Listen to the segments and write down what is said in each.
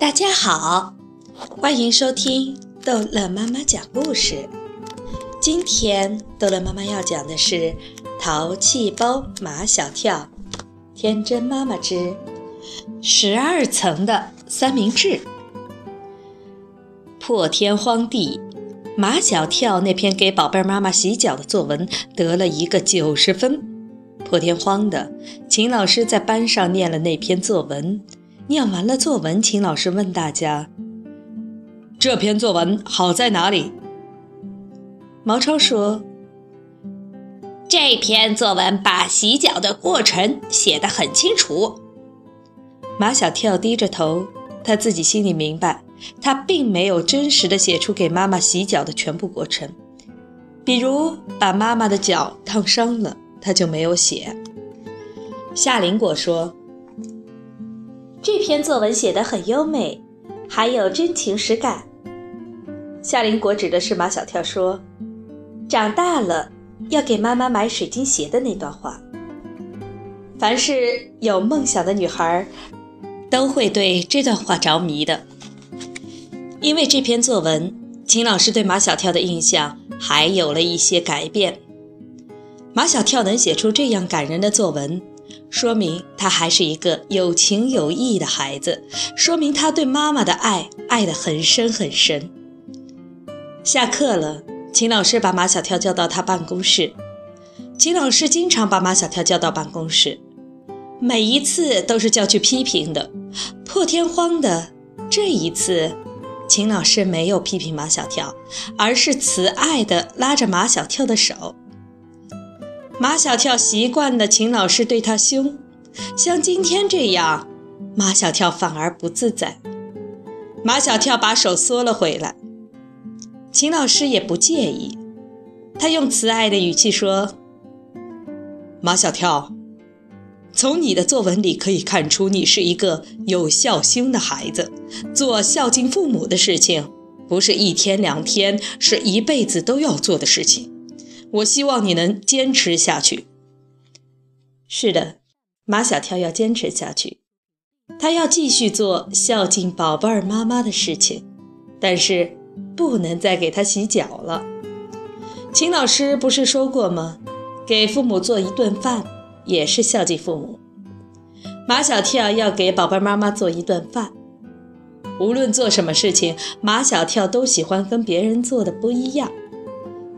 大家好，欢迎收听逗乐妈妈讲故事。今天逗乐妈妈要讲的是《淘气包马小跳》，天真妈妈之十二层的三明治。破天荒地，马小跳那篇给宝贝妈妈洗脚的作文得了一个九十分。破天荒的，秦老师在班上念了那篇作文。念完了作文，秦老师问大家：“这篇作文好在哪里？”毛超说：“这篇作文把洗脚的过程写得很清楚。”马小跳低着头，他自己心里明白，他并没有真实的写出给妈妈洗脚的全部过程，比如把妈妈的脚烫伤了，他就没有写。夏林果说。这篇作文写得很优美，还有真情实感。夏林果指的是马小跳说：“长大了要给妈妈买水晶鞋的那段话。”凡是有梦想的女孩，都会对这段话着迷的。因为这篇作文，秦老师对马小跳的印象还有了一些改变。马小跳能写出这样感人的作文。说明他还是一个有情有义的孩子，说明他对妈妈的爱爱得很深很深。下课了，秦老师把马小跳叫到他办公室。秦老师经常把马小跳叫到办公室，每一次都是叫去批评的。破天荒的这一次，秦老师没有批评马小跳，而是慈爱地拉着马小跳的手。马小跳习惯了秦老师对他凶，像今天这样，马小跳反而不自在。马小跳把手缩了回来，秦老师也不介意，他用慈爱的语气说：“马小跳，从你的作文里可以看出，你是一个有孝心的孩子。做孝敬父母的事情，不是一天两天，是一辈子都要做的事情。”我希望你能坚持下去。是的，马小跳要坚持下去，他要继续做孝敬宝贝儿妈妈的事情，但是不能再给他洗脚了。秦老师不是说过吗？给父母做一顿饭也是孝敬父母。马小跳要给宝贝妈妈做一顿饭，无论做什么事情，马小跳都喜欢跟别人做的不一样。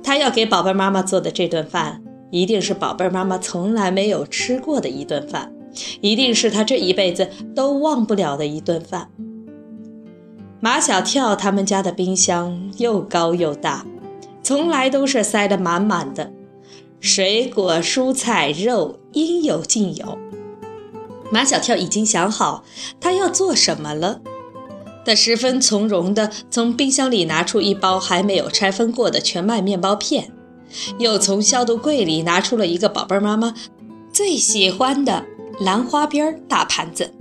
他要给宝贝妈妈做的这顿饭，一定是宝贝妈妈从来没有吃过的一顿饭，一定是他这一辈子都忘不了的一顿饭。马小跳他们家的冰箱又高又大，从来都是塞得满满的，水果、蔬菜、肉应有尽有。马小跳已经想好他要做什么了。他十分从容地从冰箱里拿出一包还没有拆分过的全麦面包片，又从消毒柜里拿出了一个宝贝妈妈最喜欢的蓝花边大盘子。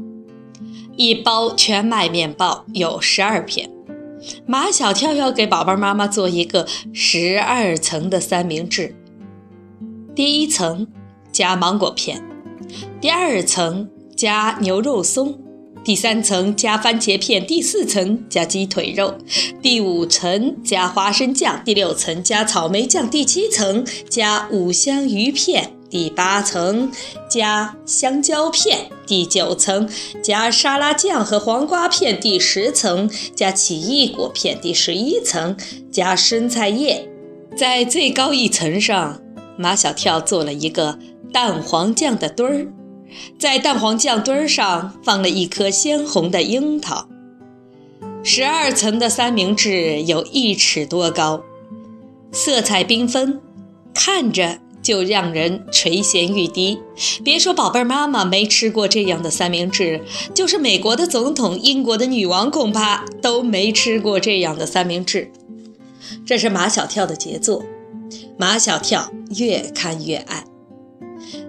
一包全麦面包有十二片，马小跳要给宝贝妈妈做一个十二层的三明治。第一层加芒果片，第二层加牛肉松。第三层加番茄片，第四层加鸡腿肉，第五层加花生酱，第六层加草莓酱，第七层加五香鱼片，第八层加香蕉片，第九层加沙拉酱和黄瓜片，第十层加奇异果片，第十一层加生菜叶。在最高一层上，马小跳做了一个蛋黄酱的墩儿。在蛋黄酱墩儿上放了一颗鲜红的樱桃。十二层的三明治有一尺多高，色彩缤纷，看着就让人垂涎欲滴。别说宝贝妈妈没吃过这样的三明治，就是美国的总统、英国的女王，恐怕都没吃过这样的三明治。这是马小跳的杰作，马小跳越看越爱。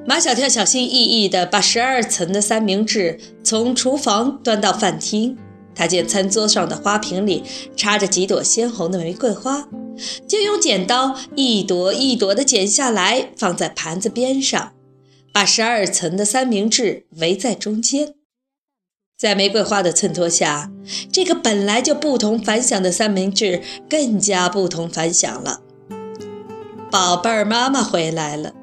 马小跳小心翼翼地把十二层的三明治从厨房端到饭厅。他见餐桌上的花瓶里插着几朵鲜红的玫瑰花，就用剪刀一朵一朵地剪下来，放在盘子边上，把十二层的三明治围在中间。在玫瑰花的衬托下，这个本来就不同凡响的三明治更加不同凡响了。宝贝儿妈妈回来了，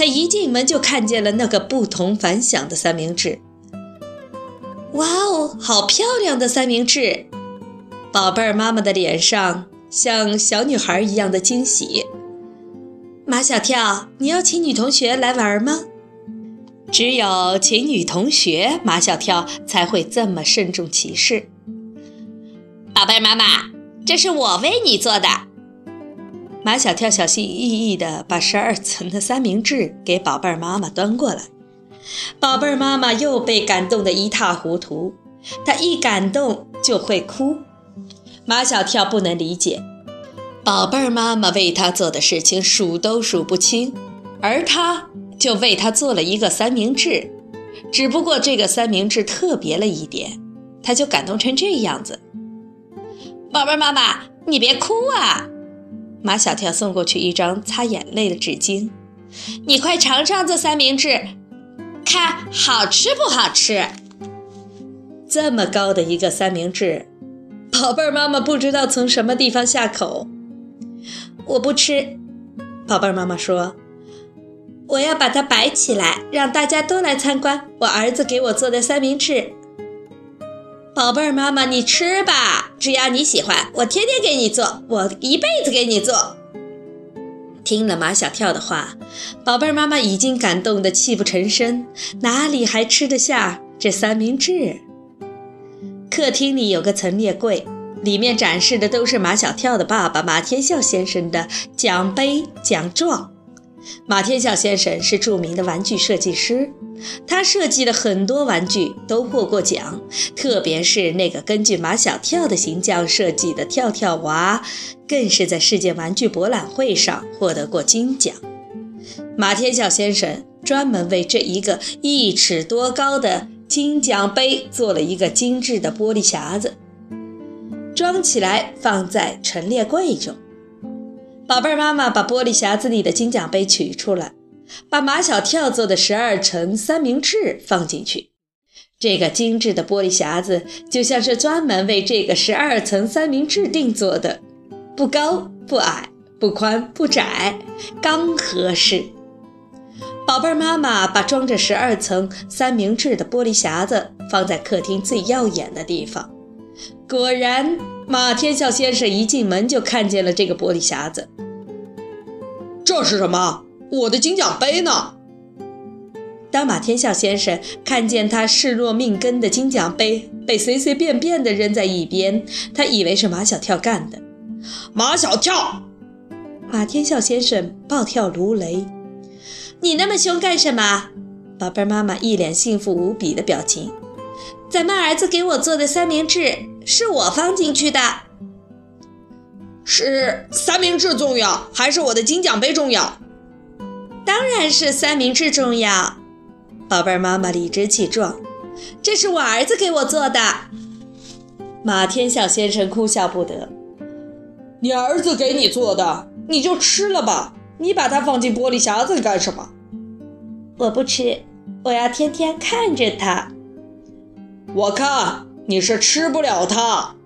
他一进门就看见了那个不同凡响的三明治。哇哦，好漂亮的三明治！宝贝儿妈妈的脸上像小女孩一样的惊喜。马小跳，你要请女同学来玩吗？只有请女同学，马小跳才会这么慎重其事。宝贝妈妈，这是我为你做的。马小跳小心翼翼地把十二层的三明治给宝贝儿妈妈端过来。宝贝儿妈妈又被感动得一塌糊涂，她一感动就会哭。马小跳不能理解，宝贝儿妈妈为他做的事情数都数不清，而他就为他做了一个三明治，只不过这个三明治特别了一点，他就感动成这样子。宝贝儿妈妈，你别哭啊！马小跳送过去一张擦眼泪的纸巾，你快尝尝这三明治，看好吃不好吃？这么高的一个三明治。宝贝儿妈妈不知道从什么地方下口，我不吃。宝贝儿妈妈说：“我要把它摆起来，让大家都来参观我儿子给我做的三明治。”宝贝儿妈妈，你吃吧，只要你喜欢，我天天给你做，我一辈子给你做。听了马小跳的话，宝贝儿妈妈已经感动得泣不成声，哪里还吃得下这三明治？客厅里有个陈列柜，里面展示的都是马小跳的爸爸马天笑先生的奖杯奖状。马天笑先生是著名的玩具设计师，他设计的很多玩具都获过奖，特别是那个根据马小跳的形象设计的跳跳娃，更是在世界玩具博览会上获得过金奖。马天笑先生专门为这一个一尺多高的。金奖杯做了一个精致的玻璃匣子，装起来放在陈列柜中。宝贝儿妈妈把玻璃匣子里的金奖杯取出来，把马小跳做的十二层三明治放进去。这个精致的玻璃匣子就像是专门为这个十二层三明治定做的，不高不矮，不宽不窄，刚合适。宝贝儿妈妈把装着十二层三明治的玻璃匣子放在客厅最耀眼的地方。果然，马天笑先生一进门就看见了这个玻璃匣子。这是什么？我的金奖杯呢？当马天笑先生看见他视若命根的金奖杯被随随便便地扔在一边，他以为是马小跳干的。马小跳！马天笑先生暴跳如雷。你那么凶干什么？宝贝儿妈妈一脸幸福无比的表情。咱们儿子给我做的三明治是我放进去的。是三明治重要，还是我的金奖杯重要？当然是三明治重要。宝贝儿妈妈理直气壮。这是我儿子给我做的。马天笑先生哭笑不得。你儿子给你做的，你就吃了吧。你把它放进玻璃匣子里干什么？我不吃，我要天天看着它。我看你是吃不了它。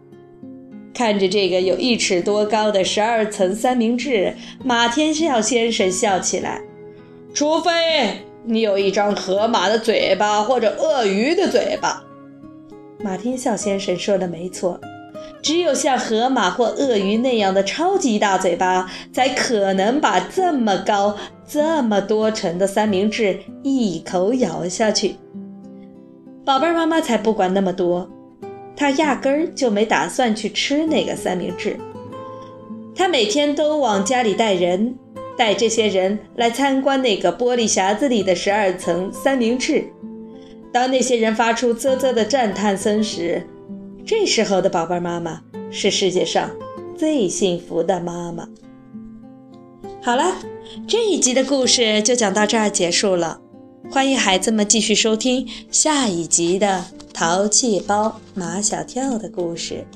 看着这个有一尺多高的十二层三明治，马天笑先生笑起来。除非你有一张河马的嘴巴或者鳄鱼的嘴巴。马天笑先生说的没错。只有像河马或鳄鱼那样的超级大嘴巴，才可能把这么高、这么多层的三明治一口咬下去。宝贝儿妈妈才不管那么多，她压根儿就没打算去吃那个三明治。她每天都往家里带人，带这些人来参观那个玻璃匣子里的十二层三明治。当那些人发出啧啧的赞叹声时，这时候的宝贝妈妈是世界上最幸福的妈妈。好了，这一集的故事就讲到这儿结束了。欢迎孩子们继续收听下一集的《淘气包马小跳》的故事。